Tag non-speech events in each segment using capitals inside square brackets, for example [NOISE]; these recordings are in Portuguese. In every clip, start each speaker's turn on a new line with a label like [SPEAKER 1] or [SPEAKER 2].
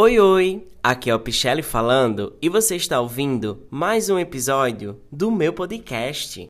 [SPEAKER 1] Oi, oi! Aqui é o Pichelli falando e você está ouvindo mais um episódio do meu podcast.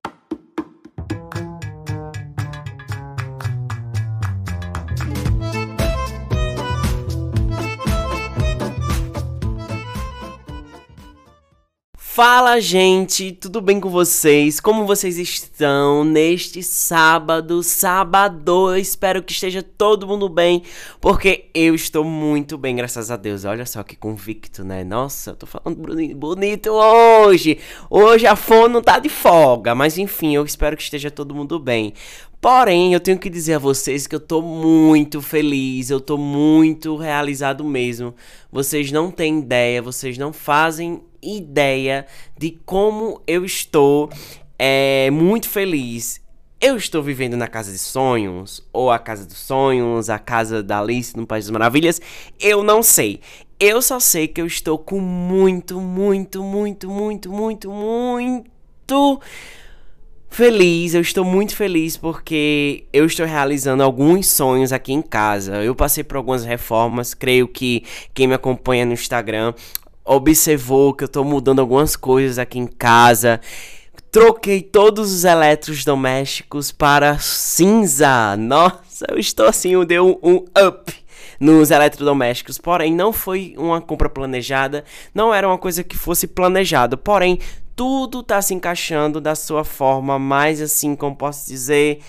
[SPEAKER 1] Fala, gente, tudo bem com vocês? Como vocês estão neste sábado, sábado? Espero que esteja todo mundo bem, porque eu estou muito bem, graças a Deus. Olha só que convicto, né? Nossa, eu tô falando bonito hoje. Hoje a fome não tá de folga, mas enfim, eu espero que esteja todo mundo bem. Porém, eu tenho que dizer a vocês que eu tô muito feliz, eu tô muito realizado mesmo. Vocês não têm ideia, vocês não fazem ideia de como eu estou é, muito feliz. Eu estou vivendo na casa de sonhos, ou a casa dos sonhos, a casa da Alice no País das Maravilhas, eu não sei. Eu só sei que eu estou com muito, muito, muito, muito, muito, muito Feliz, eu estou muito feliz porque eu estou realizando alguns sonhos aqui em casa. Eu passei por algumas reformas, creio que quem me acompanha no Instagram observou que eu estou mudando algumas coisas aqui em casa. Troquei todos os eletrodomésticos para cinza. Nossa, eu estou assim, eu dei um, um up nos eletrodomésticos. Porém, não foi uma compra planejada, não era uma coisa que fosse planejado. Porém, tudo tá se encaixando da sua forma mais assim, como posso dizer,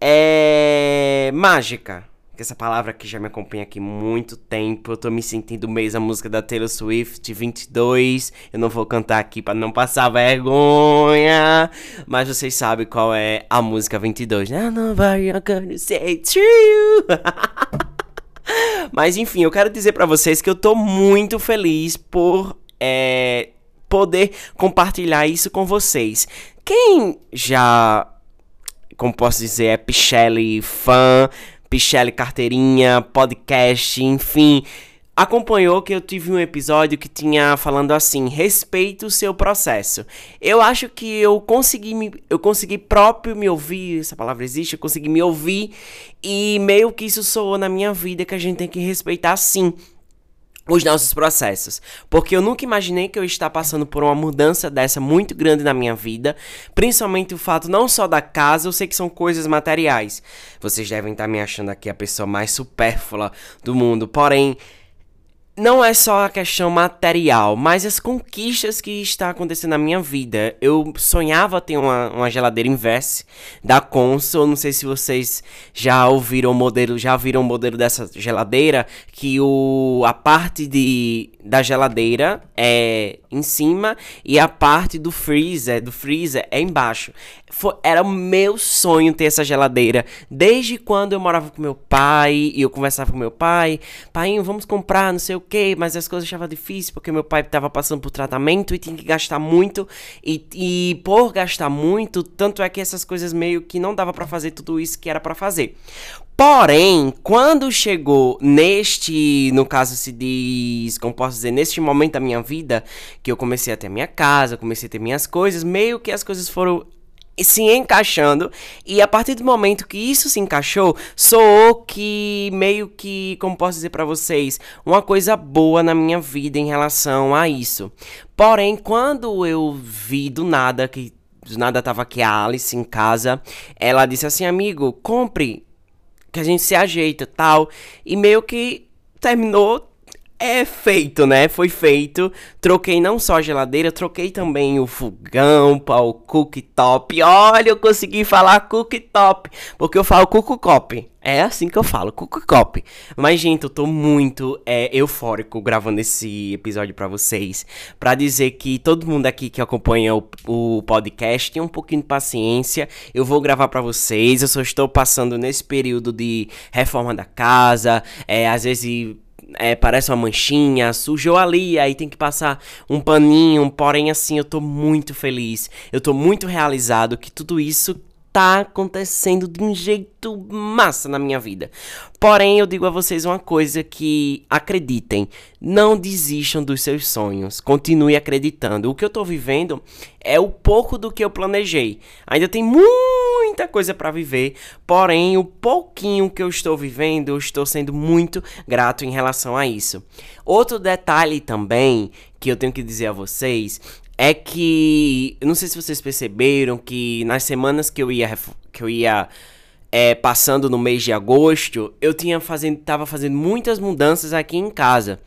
[SPEAKER 1] é mágica. Essa palavra que já me acompanha aqui muito tempo. Eu tô me sentindo mesmo a música da Taylor Swift 22. Eu não vou cantar aqui para não passar vergonha. Mas vocês sabem qual é a música 22, né? Nobody gonna say you. [LAUGHS] Mas enfim, eu quero dizer para vocês que eu tô muito feliz por é, poder compartilhar isso com vocês. Quem já, como posso dizer, é Pichelli fã, Pichelli carteirinha, podcast, enfim, acompanhou que eu tive um episódio que tinha falando assim, respeito o seu processo. Eu acho que eu consegui me, eu consegui próprio me ouvir, essa palavra existe, eu consegui me ouvir e meio que isso soou na minha vida que a gente tem que respeitar sim os nossos processos. Porque eu nunca imaginei que eu estar passando por uma mudança dessa muito grande na minha vida, principalmente o fato não só da casa, eu sei que são coisas materiais. Vocês devem estar me achando aqui a pessoa mais supérflua do mundo, porém não é só a questão material, mas as conquistas que está acontecendo na minha vida. Eu sonhava ter uma, uma geladeira inverse da Consul. Não sei se vocês já ouviram o modelo, já viram o modelo dessa geladeira, que o a parte de da geladeira é em cima e a parte do freezer, do freezer é embaixo. Foi, era o meu sonho ter essa geladeira. Desde quando eu morava com meu pai e eu conversava com meu pai, pai, vamos comprar, não sei o que, mas as coisas estavam difíceis porque meu pai estava passando por tratamento e tinha que gastar muito e, e por gastar muito, tanto é que essas coisas meio que não dava para fazer tudo isso que era para fazer. Porém, quando chegou neste, no caso se diz, como posso dizer, neste momento da minha vida, que eu comecei a ter minha casa, comecei a ter minhas coisas, meio que as coisas foram se encaixando e a partir do momento que isso se encaixou, soou que meio que, como posso dizer para vocês, uma coisa boa na minha vida em relação a isso. Porém, quando eu vi do nada que do nada tava aqui a Alice em casa, ela disse assim: "Amigo, compre que a gente se ajeita tal. E meio que terminou é feito, né? Foi feito. Troquei não só a geladeira, troquei também o fogão para o cooktop. Olha, eu consegui falar cooktop, porque eu falo cooktop. É assim que eu falo, cooktop. Mas, gente, eu tô muito é, eufórico gravando esse episódio para vocês. para dizer que todo mundo aqui que acompanha o, o podcast tem um pouquinho de paciência. Eu vou gravar para vocês. Eu só estou passando nesse período de reforma da casa. É, às vezes é, parece uma manchinha, sujou ali, aí tem que passar um paninho, porém assim, eu tô muito feliz, eu tô muito realizado que tudo isso tá acontecendo de um jeito massa na minha vida. Porém, eu digo a vocês uma coisa que acreditem, não desistam dos seus sonhos, continue acreditando. O que eu tô vivendo é o pouco do que eu planejei. Ainda tem muito muita coisa para viver, porém o pouquinho que eu estou vivendo, eu estou sendo muito grato em relação a isso. Outro detalhe também que eu tenho que dizer a vocês é que, não sei se vocês perceberam que nas semanas que eu ia que eu ia é, passando no mês de agosto, eu tinha fazendo, tava fazendo muitas mudanças aqui em casa.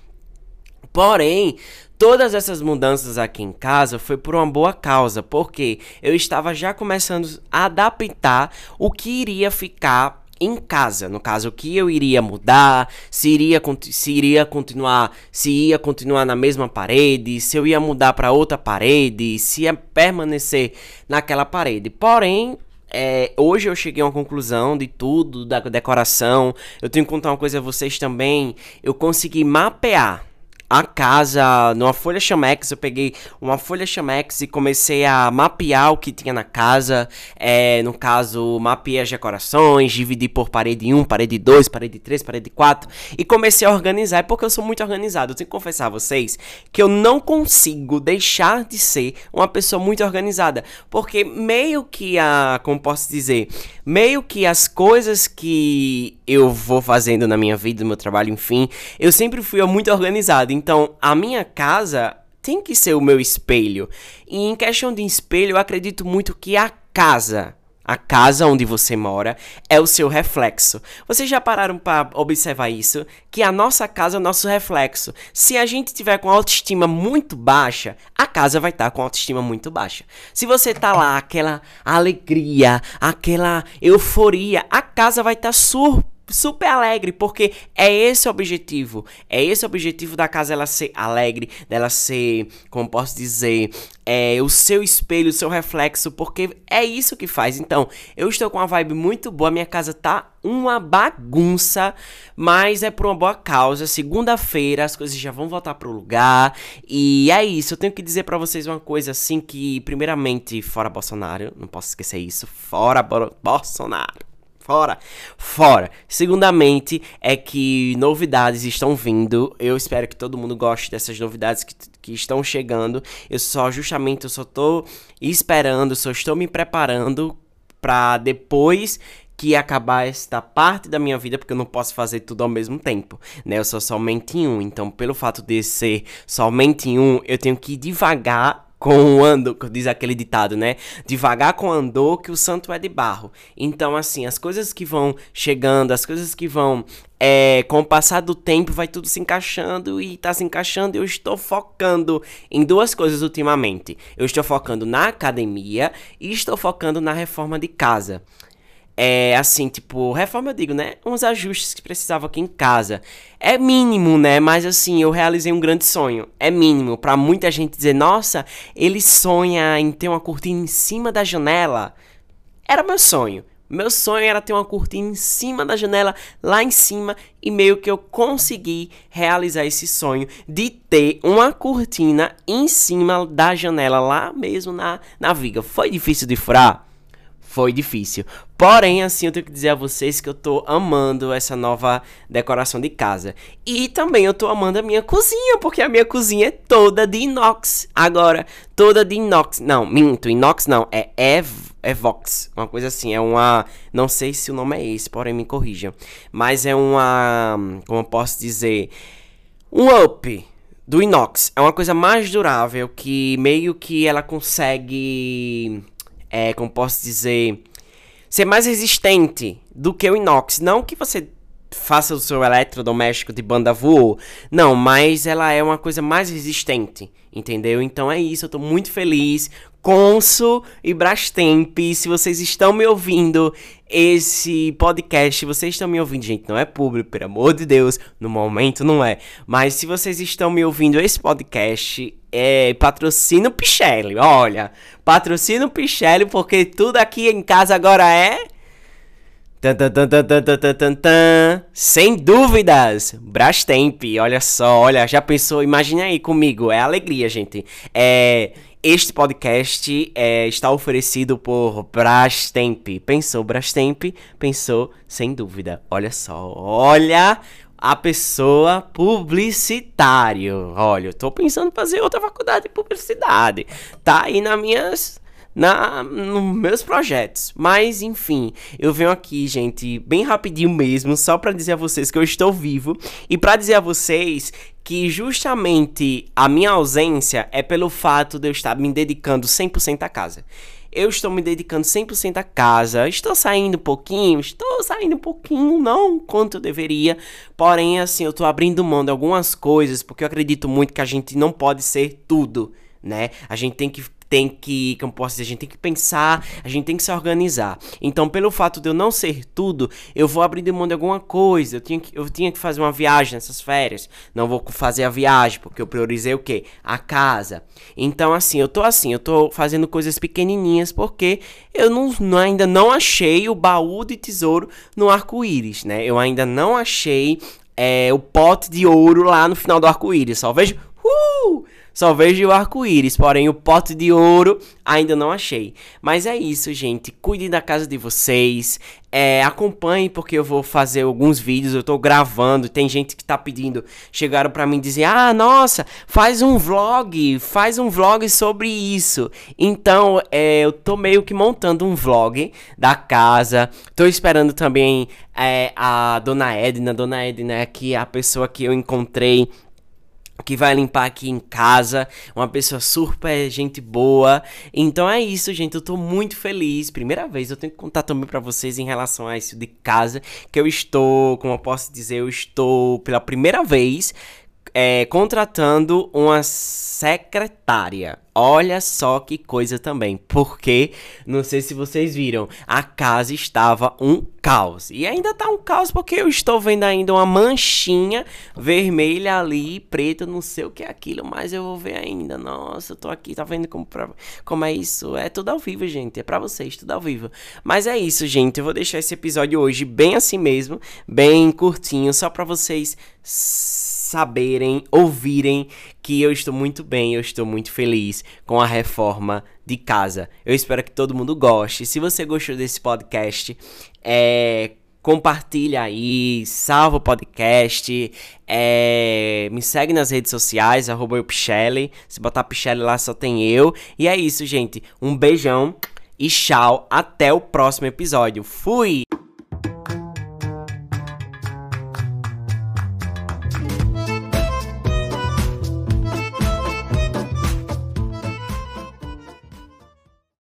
[SPEAKER 1] Porém, todas essas mudanças aqui em casa foi por uma boa causa, porque eu estava já começando a adaptar o que iria ficar em casa, no caso, o que eu iria mudar, se iria, se iria continuar, se ia continuar na mesma parede, se eu ia mudar para outra parede, se ia permanecer naquela parede. Porém, é, hoje eu cheguei a uma conclusão de tudo, da decoração. Eu tenho que contar uma coisa a vocês também. Eu consegui mapear a casa numa folha Chamex. Eu peguei uma folha Chamex e comecei a mapear o que tinha na casa. É, no caso, mapeei as decorações, dividi por parede 1, parede 2, parede 3, parede 4 e comecei a organizar. É porque eu sou muito organizado. Eu tenho que confessar a vocês que eu não consigo deixar de ser uma pessoa muito organizada. Porque meio que a. Como posso dizer? Meio que as coisas que eu vou fazendo na minha vida, no meu trabalho, enfim, eu sempre fui muito organizado. Então, a minha casa tem que ser o meu espelho. E em questão de espelho, eu acredito muito que a casa, a casa onde você mora, é o seu reflexo. Vocês já pararam para observar isso? Que a nossa casa é o nosso reflexo. Se a gente tiver com autoestima muito baixa, a casa vai estar tá com autoestima muito baixa. Se você tá lá, aquela alegria, aquela euforia, a casa vai estar tá surpresa super alegre, porque é esse o objetivo. É esse o objetivo da casa ela ser alegre, dela ser, como posso dizer, é o seu espelho, o seu reflexo, porque é isso que faz. Então, eu estou com uma vibe muito boa, minha casa tá uma bagunça, mas é por uma boa causa. Segunda-feira as coisas já vão voltar pro lugar. E é isso, eu tenho que dizer para vocês uma coisa assim que primeiramente fora Bolsonaro, não posso esquecer isso, fora Bolsonaro fora, fora. Segundamente, é que novidades estão vindo. Eu espero que todo mundo goste dessas novidades que, que estão chegando. Eu só, justamente, eu só tô esperando, só estou me preparando para depois que acabar esta parte da minha vida, porque eu não posso fazer tudo ao mesmo tempo, né? Eu sou somente um, então pelo fato de ser somente um, eu tenho que ir devagar com o ando, diz aquele ditado, né? Devagar com andor que o santo é de barro. Então, assim, as coisas que vão chegando, as coisas que vão é, com o passar do tempo vai tudo se encaixando e tá se encaixando. Eu estou focando em duas coisas ultimamente. Eu estou focando na academia e estou focando na reforma de casa. É assim, tipo, reforma eu digo, né? Uns ajustes que precisava aqui em casa. É mínimo, né? Mas assim, eu realizei um grande sonho. É mínimo. para muita gente dizer, nossa, ele sonha em ter uma cortina em cima da janela. Era meu sonho. Meu sonho era ter uma cortina em cima da janela, lá em cima, e meio que eu consegui realizar esse sonho de ter uma cortina em cima da janela, lá mesmo na, na viga. Foi difícil de furar? Foi difícil. Porém, assim, eu tenho que dizer a vocês que eu tô amando essa nova decoração de casa. E também eu tô amando a minha cozinha, porque a minha cozinha é toda de inox. Agora, toda de inox. Não, minto, inox não, é Ev Evox. Uma coisa assim, é uma. Não sei se o nome é esse, porém me corrijam. Mas é uma. Como eu posso dizer? Um up do inox. É uma coisa mais durável que meio que ela consegue é, como posso dizer, ser mais resistente do que o inox. Não que você faça o seu eletrodoméstico de banda voou. Não, mas ela é uma coisa mais resistente, entendeu? Então é isso, eu tô muito feliz. Conso e Brastemp, se vocês estão me ouvindo esse podcast, vocês estão me ouvindo, gente, não é público, pelo amor de Deus, no momento não é. Mas se vocês estão me ouvindo esse podcast, é patrocina o Pichelli, olha, patrocina o Pichelli porque tudo aqui em casa agora é Tan, tan, tan, tan, tan, tan, tan, tan. Sem dúvidas, Brastemp, olha só, olha, já pensou, imagine aí comigo, é alegria, gente. É, este podcast é, está oferecido por Brastemp. Pensou Brastemp? Pensou, sem dúvida. Olha só, olha a pessoa publicitário. Olha, eu tô pensando em fazer outra faculdade de publicidade. Tá aí nas minhas na nos meus projetos. Mas enfim, eu venho aqui, gente, bem rapidinho mesmo, só para dizer a vocês que eu estou vivo e para dizer a vocês que justamente a minha ausência é pelo fato de eu estar me dedicando 100% à casa. Eu estou me dedicando 100% à casa. Estou saindo um pouquinho, estou saindo um pouquinho, não quanto eu deveria. Porém, assim, eu estou abrindo mão de algumas coisas, porque eu acredito muito que a gente não pode ser tudo, né? A gente tem que tem que, como posso dizer, a gente tem que pensar, a gente tem que se organizar. Então, pelo fato de eu não ser tudo, eu vou abrir de mão de alguma coisa. Eu tinha que, eu tinha que fazer uma viagem nessas férias. Não vou fazer a viagem, porque eu priorizei o quê? A casa. Então, assim, eu tô assim, eu tô fazendo coisas pequenininhas, porque eu não, não ainda não achei o baú de tesouro no arco-íris, né? Eu ainda não achei é, o pote de ouro lá no final do arco-íris. Só vejo. Uh! Só vejo o arco-íris, porém o pote de ouro ainda não achei. Mas é isso, gente. Cuidem da casa de vocês. É, acompanhe porque eu vou fazer alguns vídeos, eu tô gravando, tem gente que tá pedindo, chegaram para mim dizer: "Ah, nossa, faz um vlog, faz um vlog sobre isso". Então, é, eu tô meio que montando um vlog da casa. Tô esperando também é, a dona Edna, dona Edna é é a pessoa que eu encontrei que vai limpar aqui em casa, uma pessoa super gente boa. Então é isso, gente, eu tô muito feliz. Primeira vez eu tenho que contar também para vocês em relação a isso de casa, que eu estou, como eu posso dizer, eu estou pela primeira vez é, contratando uma secretária. Olha só que coisa também, porque não sei se vocês viram, a casa estava um caos. E ainda tá um caos porque eu estou vendo ainda uma manchinha vermelha ali, preta, não sei o que é aquilo, mas eu vou ver ainda. Nossa, eu tô aqui, tá vendo como, pra, como é isso? É tudo ao vivo, gente, é para vocês, tudo ao vivo. Mas é isso, gente, eu vou deixar esse episódio hoje bem assim mesmo, bem curtinho, só para vocês saberem, ouvirem que eu estou muito bem, eu estou muito feliz com a reforma de casa. Eu espero que todo mundo goste. Se você gostou desse podcast, é, compartilha aí, salva o podcast, é, me segue nas redes sociais, arroba eu. Se botar Pichelle lá só tem eu. E é isso, gente. Um beijão e tchau. Até o próximo episódio. Fui!